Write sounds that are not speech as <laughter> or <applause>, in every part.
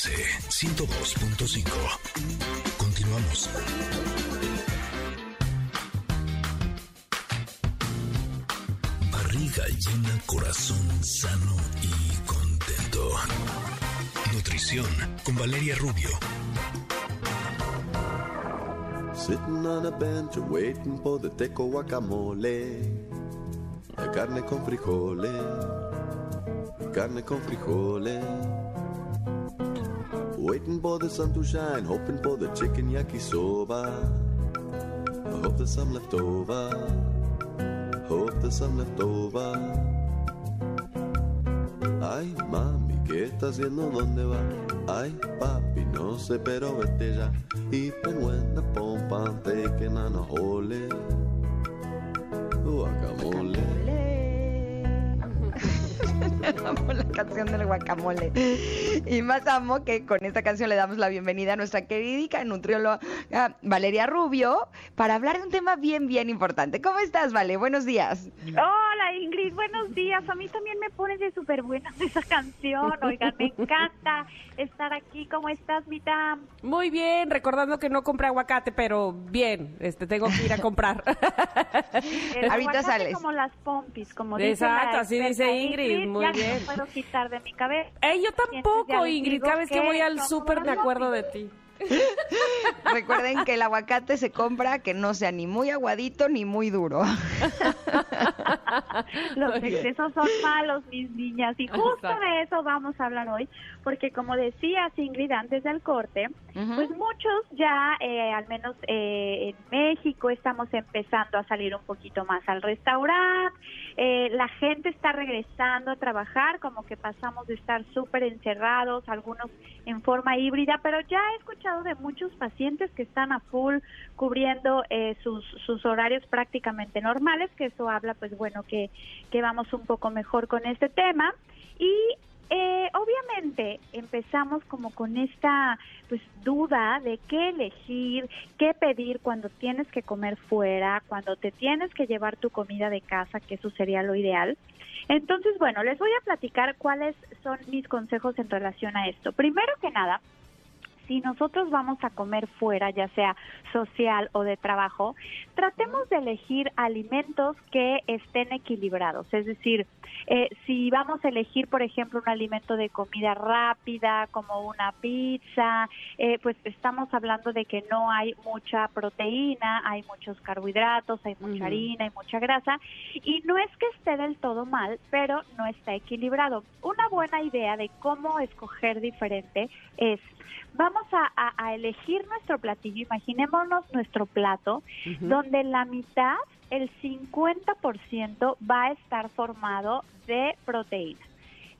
MBS 102.5. Continuamos. Barriga llena, corazón sano y contento. Nutrición con Valeria Rubio. Sitting on a bench waiting for the teco guacamole. La carne con frijoles. Carne con frijoles. Waiting for the sun to shine, hoping for the chicken yakisoba. I hope there's some left over. Hope there's some left over. Ay, mami, ¿qué estás haciendo? ¿Dónde va? Ay, papi, no sé, pero vete ya. Even when the pompa, taking on a hole. Guacamole. Amo canción del guacamole. Y más amo que con esta canción le damos la bienvenida a nuestra querida nutrióloga Valeria Rubio para hablar de un tema bien, bien importante. ¿Cómo estás, Vale? Buenos días. Hola, Ingrid. Buenos días. A mí también me pones de súper buena <laughs> esa canción. Oigan, me encanta estar aquí. ¿Cómo estás, Mita? Muy bien, recordando que no compré aguacate, pero bien, este tengo que ir a comprar. <laughs> El Ahorita aguacate sales. como las pompis, como dice Exacto, la así dice Ingrid, muy ya bien. no puedo quitar de mi cabeza. Ey, yo tampoco, Ingrid. Cada vez que voy al súper me acuerdo de ti. <laughs> Recuerden que el aguacate se compra que no sea ni muy aguadito ni muy duro. <laughs> Los excesos son malos, mis niñas, y justo Exacto. de eso vamos a hablar hoy, porque como decía Ingrid antes del corte, Pues muchos ya, eh, al menos eh, en México, estamos empezando a salir un poquito más al restaurante, eh, la gente está regresando a trabajar, como que pasamos de estar súper encerrados, algunos en forma híbrida, pero ya he escuchado de muchos pacientes que están a full cubriendo eh, sus, sus horarios prácticamente normales, que eso habla, pues bueno, que, que vamos un poco mejor con este tema. Y eh, obviamente empezamos como con esta pues duda de qué elegir, qué pedir cuando tienes que comer fuera, cuando te tienes que llevar tu comida de casa, que eso sería lo ideal. Entonces, bueno, les voy a platicar cuáles son mis consejos en relación a esto. Primero que nada, si nosotros vamos a comer fuera, ya sea social o de trabajo, tratemos de elegir alimentos que estén equilibrados. Es decir, eh, si vamos a elegir, por ejemplo, un alimento de comida rápida, como una pizza, eh, pues estamos hablando de que no hay mucha proteína, hay muchos carbohidratos, hay mucha harina, hay mucha grasa, y no es que esté del todo mal, pero no está equilibrado. Una buena idea de cómo escoger diferente es vamos a, a- a elegir nuestro platillo, imaginémonos nuestro plato, donde la mitad, el 50% va a estar formado de proteína.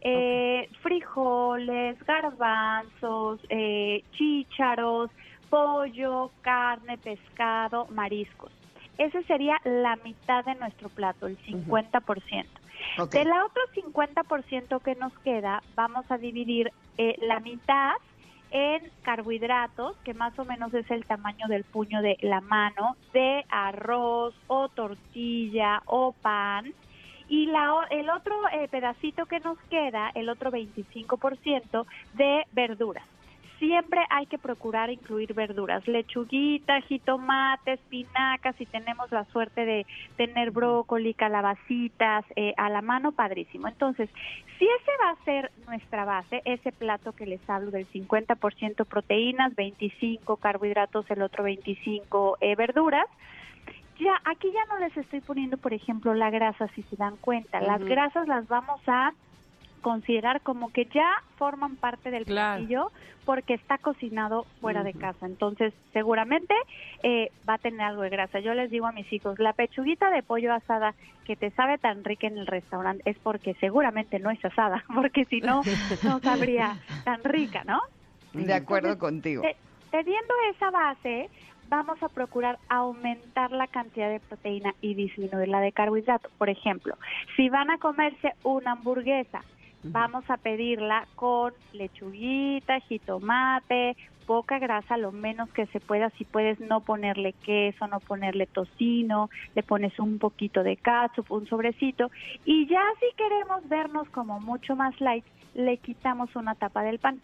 Eh, Frijoles, garbanzos, eh, chícharos, pollo, carne, pescado, mariscos. Ese sería la mitad de nuestro plato, el 50%. Ok. Del otro 50% que nos queda, vamos a dividir eh, la mitad en carbohidratos, que más o menos es el tamaño del puño de la mano, de arroz o tortilla o pan. Y la, el otro eh, pedacito que nos queda, el otro 25% de verduras. Siempre hay que procurar incluir verduras, lechuguita, jitomate, espinacas, si tenemos la suerte de tener brócoli, calabacitas eh, a la mano, padrísimo. Entonces, si ese va a ser nuestra base, ese plato que les hablo del 50% proteínas, 25 carbohidratos, el otro 25 eh, verduras, ya aquí ya no les estoy poniendo, por ejemplo, la grasa, si se dan cuenta. Las grasas las vamos a considerar como que ya forman parte del Claro. platillo porque está cocinado fuera de casa. Entonces, seguramente eh, va a tener algo de grasa. Yo les digo a mis hijos, la pechuguita de pollo asada que te sabe tan rica en el restaurante es porque seguramente no es asada, <laughs> porque si no, no sabría tan rica, ¿no? De acuerdo Entonces, contigo. te- teniendo esa base, vamos a procurar aumentar la cantidad de proteína y disminuir la de carbohidrato. Por ejemplo, si van a comerse una hamburguesa, vamos a pedirla con lechuguita, jitomate, poca grasa, lo menos que se pueda. Si puedes no ponerle queso, no ponerle tocino, le pones un poquito de catsup, un sobrecito. Y ya si queremos vernos como mucho más light, le quitamos una tapa del pan.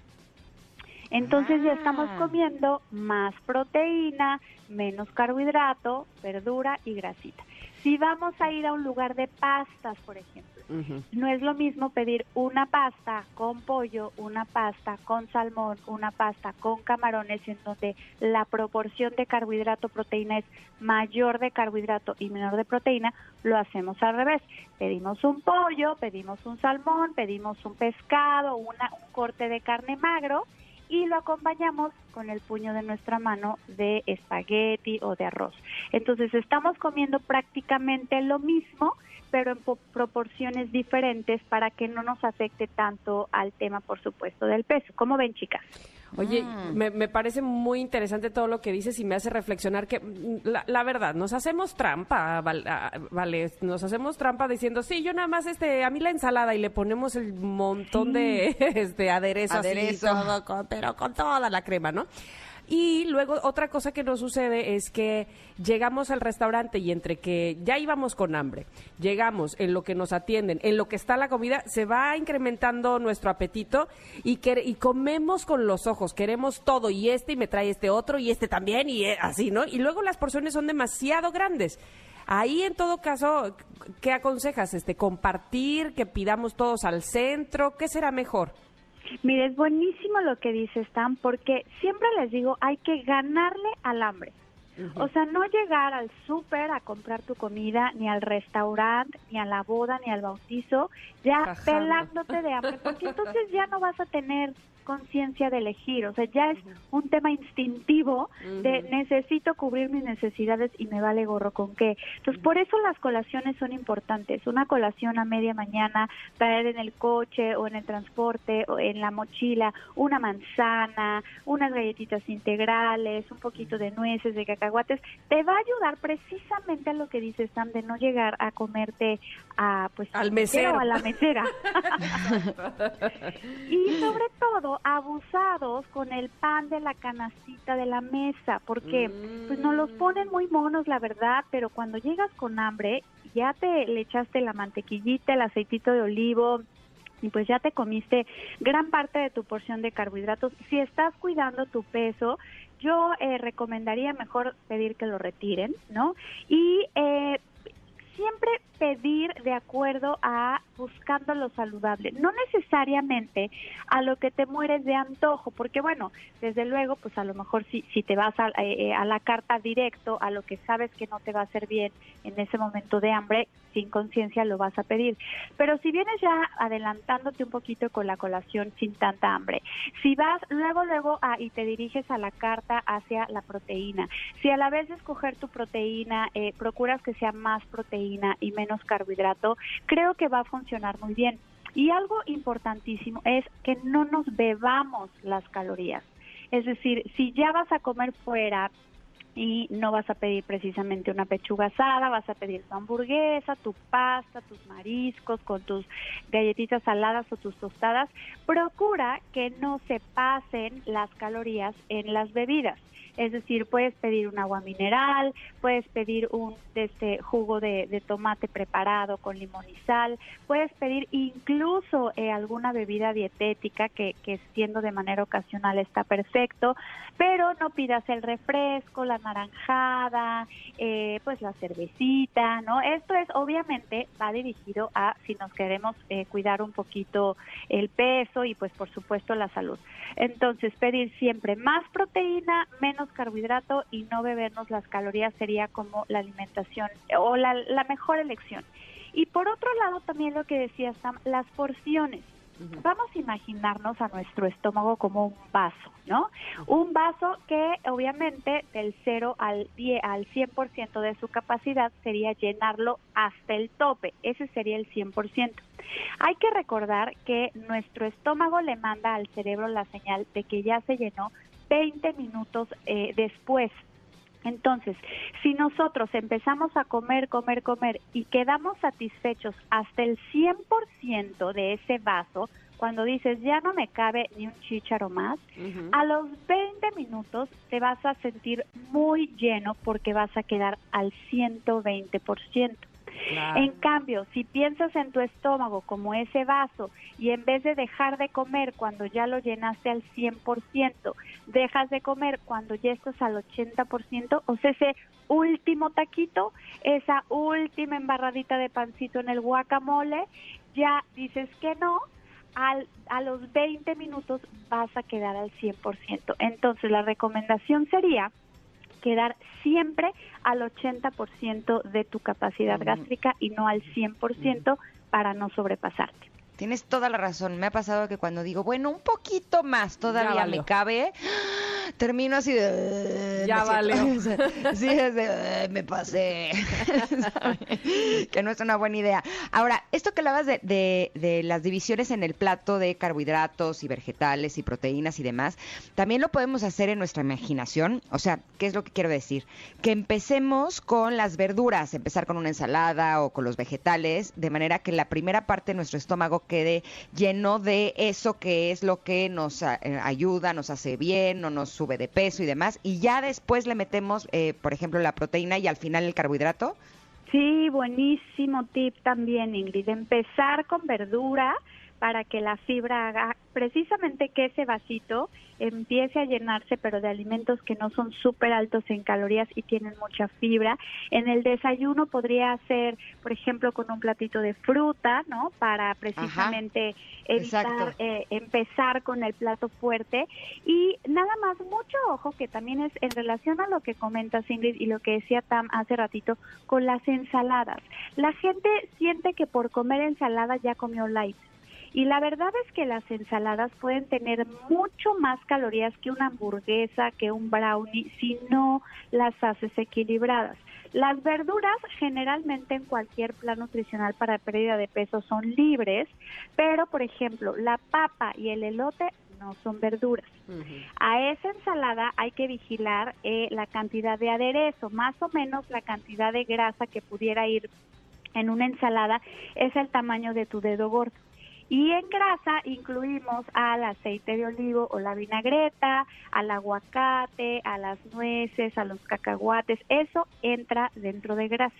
Entonces ya estamos Ah. comiendo más proteína, menos carbohidrato, verdura y grasita. Si vamos a ir a un lugar de pastas, por ejemplo, No es lo mismo pedir una pasta con pollo, una pasta con salmón, una pasta con camarones, en donde la proporción de carbohidrato-proteína es mayor de carbohidrato y menor de proteína, lo hacemos al revés. Pedimos un pollo, pedimos un salmón, pedimos un pescado, una, un corte de carne magro y lo acompañamos con el puño de nuestra mano de espagueti o de arroz. Entonces estamos comiendo prácticamente lo mismo, pero en po- proporciones diferentes para que no nos afecte tanto al tema, por supuesto, del peso. ¿Cómo ven, chicas? Oye, Mm. me, me parece muy interesante todo lo que dices y me hace reflexionar que, mm, la, la verdad, nos hacemos trampa, val- ah, vale, nos hacemos trampa diciendo, sí, yo nada más, este, a mí la ensalada y le ponemos el montón de, <laughs> este, aderezo, así, Aderezo. todo con- pero con toda la crema, ¿no? Y luego otra cosa que nos sucede es que llegamos al restaurante y entre que ya íbamos con hambre, llegamos en lo que nos atienden, en lo que está la comida, se va incrementando nuestro apetito y, que, y comemos con los ojos, queremos todo y este y me trae este otro y este también y eh, así, ¿no? Y luego las porciones son demasiado grandes. Ahí en todo caso, ¿qué aconsejas? Este, compartir, que pidamos todos al centro, ¿qué será mejor? Mire, es buenísimo lo que dice Stan, porque siempre les digo, hay que ganarle al hambre. O sea, no llegar al súper a comprar tu comida, ni al restaurante, ni a la boda, ni al bautizo, ya Cajando. pelándote de hambre, porque <laughs> entonces ya no vas a tener conciencia de elegir, o sea, ya es un tema instintivo de necesito cubrir mis necesidades y me vale gorro con qué. Entonces, por eso las colaciones son importantes. Una colación a media mañana, traer en el coche o en el transporte o en la mochila una manzana, unas galletitas integrales, un poquito de nueces, de cacahuates, te va a ayudar precisamente a lo que dice Sam de no llegar a comerte a pues Al o mesero. a la mesera. <laughs> <laughs> y sobre todo abusados con el pan de la canastita de la mesa, porque pues nos los ponen muy monos la verdad, pero cuando llegas con hambre ya te le echaste la mantequillita, el aceitito de olivo, y pues ya te comiste gran parte de tu porción de carbohidratos. Si estás cuidando tu peso, yo eh, recomendaría mejor pedir que lo retiren, ¿no? Y eh, siempre pedir de acuerdo a buscando lo saludable, no necesariamente a lo que te mueres de antojo, porque bueno, desde luego, pues a lo mejor si, si te vas a, eh, a la carta directo, a lo que sabes que no te va a hacer bien en ese momento de hambre, sin conciencia lo vas a pedir. Pero si vienes ya adelantándote un poquito con la colación sin tanta hambre, si vas luego, luego a, y te diriges a la carta hacia la proteína, si a la vez de escoger tu proteína, eh, procuras que sea más proteína y menos carbohidrato, creo que va a funcionar muy bien. Y algo importantísimo es que no nos bebamos las calorías. Es decir, si ya vas a comer fuera y no vas a pedir precisamente una pechuga asada, vas a pedir tu hamburguesa, tu pasta, tus mariscos con tus galletitas saladas o tus tostadas, procura que no se pasen las calorías en las bebidas. Es decir, puedes pedir un agua mineral, puedes pedir un este, jugo de, tomate preparado con limón y sal, puedes pedir incluso eh, alguna bebida dietética que, que siendo de manera ocasional está perfecto, pero no pidas el refresco, la naranjada, eh, pues la cervecita, ¿no? Esto es obviamente va dirigido a si nos queremos eh, cuidar un poquito el peso y pues por supuesto la salud. Entonces pedir siempre más proteína, menos carbohidrato y no bebernos las calorías sería como la alimentación o la, la mejor elección. Y por otro lado también lo que decía Sam, las porciones. Vamos a imaginarnos a nuestro estómago como un vaso, ¿no? Un vaso que obviamente del 0 al 10, al 100% de su capacidad sería llenarlo hasta el tope, ese sería el 100%. Hay que recordar que nuestro estómago le manda al cerebro la señal de que ya se llenó 20 minutos eh, después. Entonces, si nosotros empezamos a comer, comer, comer y quedamos satisfechos hasta el 100% de ese vaso, cuando dices ya no me cabe ni un chícharo más, a los 20 minutos te vas a sentir muy lleno porque vas a quedar al 120%. En cambio, si piensas en tu estómago como ese vaso y en vez de dejar de comer cuando ya lo llenaste al 100%, dejas de comer cuando ya estás al 80%, o sea, ese último taquito, esa última embarradita de pancito en el guacamole, ya dices que no, al, a los 20 minutos vas a quedar al 100%. Entonces, la recomendación sería quedar siempre al 80% de tu capacidad gástrica y no al 100% para no sobrepasarte. Tienes toda la razón. Me ha pasado que cuando digo, bueno, un poquito más todavía me cabe, <gasps> termino así de... Ya <laughs> sea, Sí, es de, "Ay, me pasé. <laughs> Que no es una buena idea. Ahora, esto que hablabas de, de, de las divisiones en el plato de carbohidratos y vegetales y proteínas y demás, también lo podemos hacer en nuestra imaginación. O sea, ¿qué es lo que quiero decir? Que empecemos con las verduras, empezar con una ensalada o con los vegetales, de manera que la primera parte de nuestro estómago quede lleno de eso que es lo que nos eh, ayuda, nos hace bien, no nos sube de peso y demás. Y ya después le metemos, eh, por ejemplo, la proteína y al final el carbohidrato. Sí, buenísimo tip también, Ingrid. Empezar con verdura para que la fibra haga precisamente que ese vasito empiece a llenarse, pero de alimentos que no son súper altos en calorías y tienen mucha fibra. En el desayuno podría ser, por ejemplo, con un platito de fruta, ¿no? Para precisamente evitar eh, empezar con el plato fuerte. Y nada más, mucho ojo que también es en relación a lo que comentas, Ingrid, y lo que decía Tam hace ratito, con las ensaladas. La gente siente que por comer ensalada ya comió light. Y la verdad es que las ensaladas pueden tener mucho más calorías que una hamburguesa, que un brownie, si no las haces equilibradas. Las verduras generalmente en cualquier plan nutricional para pérdida de peso son libres, pero por ejemplo la papa y el elote no son verduras. A esa ensalada hay que vigilar eh, la cantidad de aderezo, más o menos la cantidad de grasa que pudiera ir en una ensalada es el tamaño de tu dedo gordo. Y en grasa incluimos al aceite de olivo o la vinagreta, al aguacate, a las nueces, a los cacahuates. Eso entra dentro de grasa.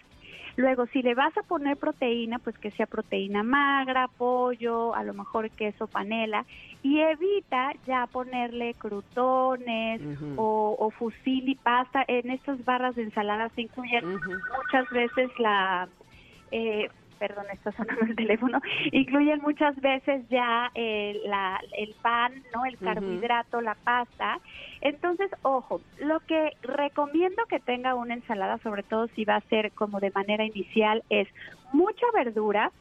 Luego, si le vas a poner proteína, pues que sea proteína magra, pollo, a lo mejor queso panela, y evita ya ponerle crutones o, o fusil y pasta. En estas barras de ensalada se incluyen muchas veces la... Eh, perdón, está sonando el teléfono, <laughs> incluyen muchas veces ya eh, la- el pan, ¿no? El carbohidrato, la pasta. Entonces, ojo, lo que recomiendo que tenga una ensalada, sobre todo si va a ser como de manera inicial, es mucha verdura,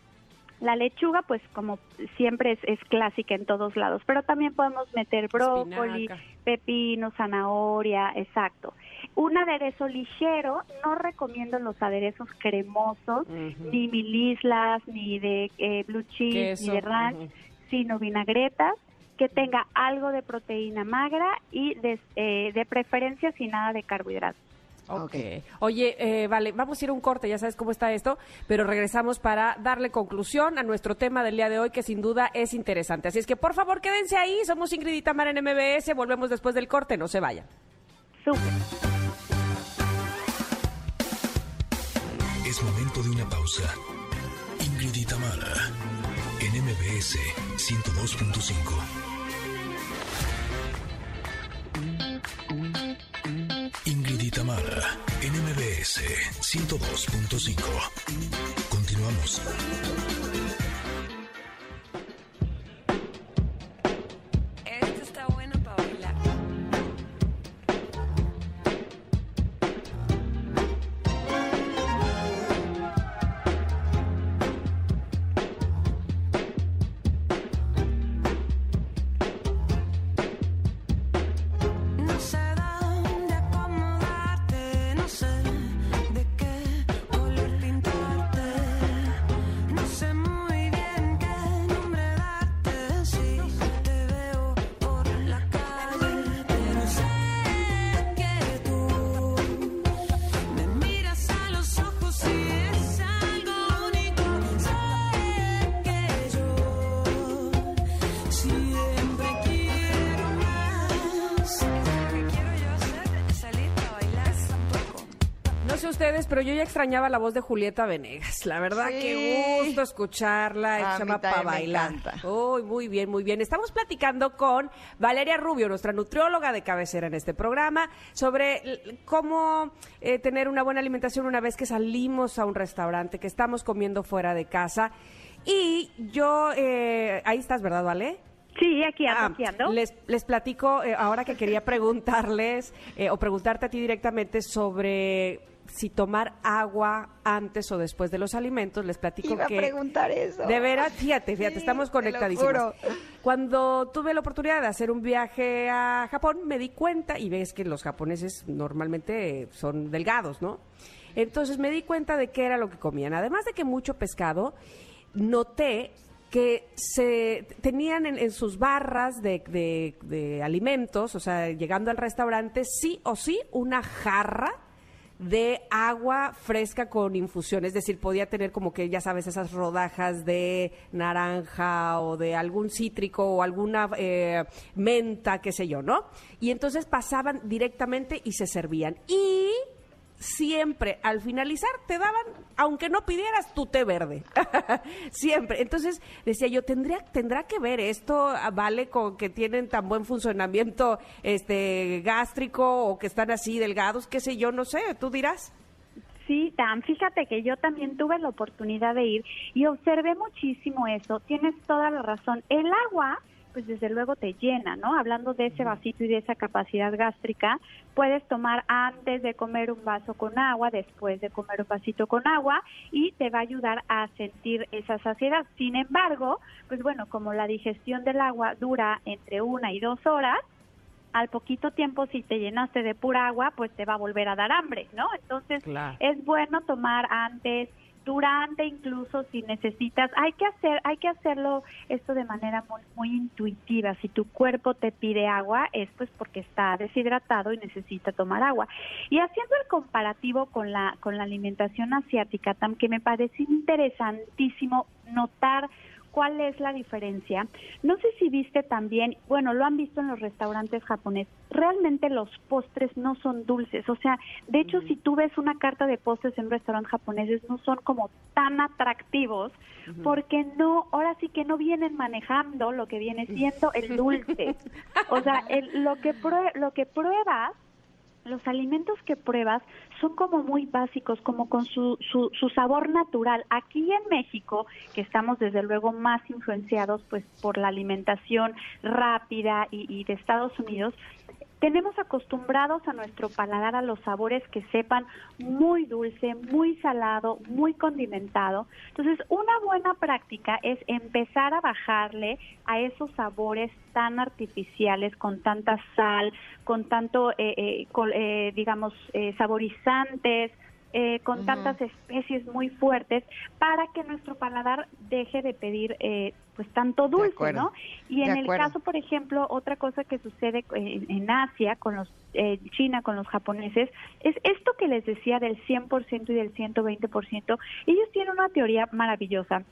la lechuga, pues como siempre es, es clásica en todos lados, pero también podemos meter brócoli, Espinaca. pepino, zanahoria, exacto. Un aderezo ligero, no recomiendo los aderezos cremosos, ni mil islas, ni de eh, blue cheese, Queso, ni de ranch, sino vinagretas, que tenga algo de proteína magra y de, eh, de preferencia sin nada de carbohidratos. Ok. Oye, eh, vale, vamos a ir a un corte, ya sabes cómo está esto, pero regresamos para darle conclusión a nuestro tema del día de hoy, que sin duda es interesante. Así es que, por favor, quédense ahí. Somos Ingrid y Tamara en MBS. Volvemos después del corte, no se vayan. Súper. Es momento de una pausa. Ingrid y Tamara, en MBS 102.5. Ingrid y Tamara, en MBS 102.5. Continuamos. Ustedes, pero yo ya extrañaba la voz de Julieta Venegas. La verdad, Sí. qué gusto escucharla. A también para me bailar. Uy, muy bien, muy bien. Estamos platicando con Valeria Rubio, nuestra nutrióloga de cabecera en este programa, sobre cómo eh, tener una buena alimentación una vez que salimos a un restaurante, que estamos comiendo fuera de casa. Y yo, eh, ahí estás, ¿verdad, Vale? Sí, aquí ando, Ah, aquí ando. les, les platico, eh, ahora que quería preguntarles eh, o preguntarte a ti directamente sobre si tomar agua antes o después de los alimentos, les platico Iba a que... preguntar eso. De veras, fíjate, fíjate, Sí, estamos conectadísimos. Cuando tuve la oportunidad de hacer un viaje a Japón, me di cuenta, y ves que los japoneses normalmente son delgados, ¿no? Entonces me di cuenta de qué era lo que comían. Además de que mucho pescado, noté que se tenían en, en sus barras de, de- de alimentos, o sea, llegando al restaurante, sí o sí una jarra de agua fresca con infusión, es decir, podía tener como que, ya sabes, esas rodajas de naranja o de algún cítrico o alguna eh, menta, qué sé yo, ¿no? Y entonces pasaban directamente y se servían. Y siempre al finalizar te daban, aunque no pidieras, tu té verde. <laughs> siempre. Entonces decía yo, ¿tendría, ¿tendrá que ver esto, ah, vale, con que tienen tan buen funcionamiento este gástrico o que están así delgados? Qué sé yo, no sé, tú dirás. Sí, Dan, fíjate que yo también tuve la oportunidad de ir y observé muchísimo eso. Tienes toda la razón. El agua, pues desde luego te llena, ¿no? Hablando de ese vasito y de esa capacidad gástrica, puedes tomar antes de comer un vaso con agua, después de comer un vasito con agua y te va a ayudar a sentir esa saciedad. Sin embargo, pues bueno, como la digestión del agua dura entre una y dos horas, al poquito tiempo si te llenaste de pura agua, pues te va a volver a dar hambre, ¿no? Entonces Claro. es bueno tomar antes, durante incluso si necesitas, hay que hacer, hay que hacerlo esto de manera muy, muy intuitiva. Si tu cuerpo te pide agua, es pues porque está deshidratado y necesita tomar agua. Y haciendo el comparativo con la con la alimentación asiática, que me parece interesantísimo notar ¿Cuál es la diferencia? No sé si viste también, bueno, lo han visto en los restaurantes japoneses, realmente los postres no son dulces, o sea, de hecho si tú ves una carta de postres en un restaurante japoneses no son como tan atractivos porque no, ahora sí que no vienen manejando lo que viene siendo el <laughs> dulce. O sea, el- lo que prue- lo que pruebas los alimentos que pruebas son como muy básicos, como con su, su, su sabor natural. Aquí en México, que estamos desde luego más influenciados pues por la alimentación rápida y, y de Estados Unidos, tenemos acostumbrados a nuestro paladar a los sabores que sepan muy dulce, muy salado, muy condimentado. Entonces, una buena práctica es empezar a bajarle a esos sabores tan artificiales, con tanta sal, con tanto, eh, eh, col- eh, digamos, eh, saborizantes, eh, con tantas especies muy fuertes, para que nuestro paladar deje de pedir eh, pues tanto dulce. ¿no? Y en el caso, por ejemplo, otra cosa que sucede en, en Asia, con los eh, China, con los japoneses, es esto que les decía del 100% y del 120%. Ellos tienen una teoría maravillosa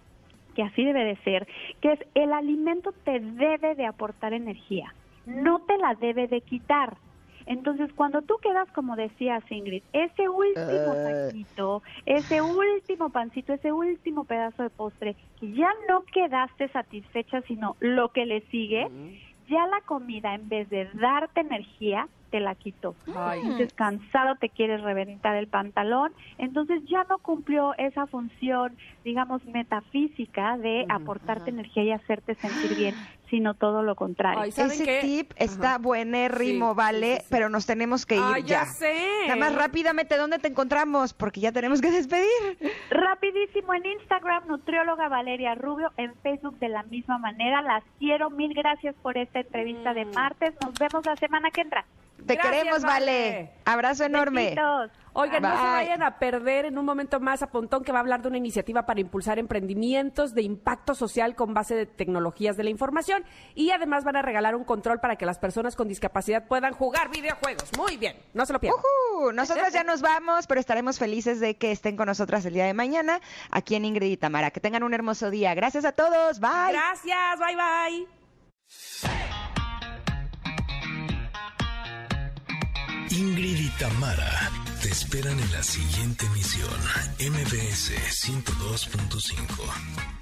que así debe de ser, que es el alimento te debe de aportar energía, no te la debe de quitar. Entonces, cuando tú quedas, como decías Ingrid, ese último Eh. taquito, ese último pancito, ese último pedazo de postre, que ya no quedaste satisfecha, sino lo que le sigue, ya la comida, en vez de darte energía, te la quitó. Entonces, cansado, te quieres reventar el pantalón, entonces ya no cumplió esa función, digamos, metafísica de aportarte energía y hacerte sentir bien, sino todo lo contrario. Ay, ¿saben Ese qué? tip está Ajá. buenérrimo, Sí, vale, sí, sí, sí. pero nos tenemos que ir Ay, ya sé. Nada más rápidamente, ¿dónde te encontramos? Porque ya tenemos que despedir. Rapidísimo en Instagram, nutrióloga Valeria Rubio, en Facebook de la misma manera. Las quiero, mil gracias por esta entrevista de martes. Nos vemos la semana que entra. Te Gracias, queremos, Vale. vale. Abrazo enorme. Besitos. Oigan, no se vayan a perder en un momento más a Pontón que va a hablar de una iniciativa para impulsar emprendimientos de impacto social con base de tecnologías de la información y además van a regalar un control para que las personas con discapacidad puedan jugar videojuegos. Muy bien, no se lo pierdan. Ujú, Nosotras ya nos vamos, pero estaremos felices de que estén con nosotras el día de mañana aquí en Ingrid y Tamara. Que tengan un hermoso día. Gracias a todos. Bye. Gracias, bye bye. Ingrid y Tamara te esperan en la siguiente emisión, MBS 102.5.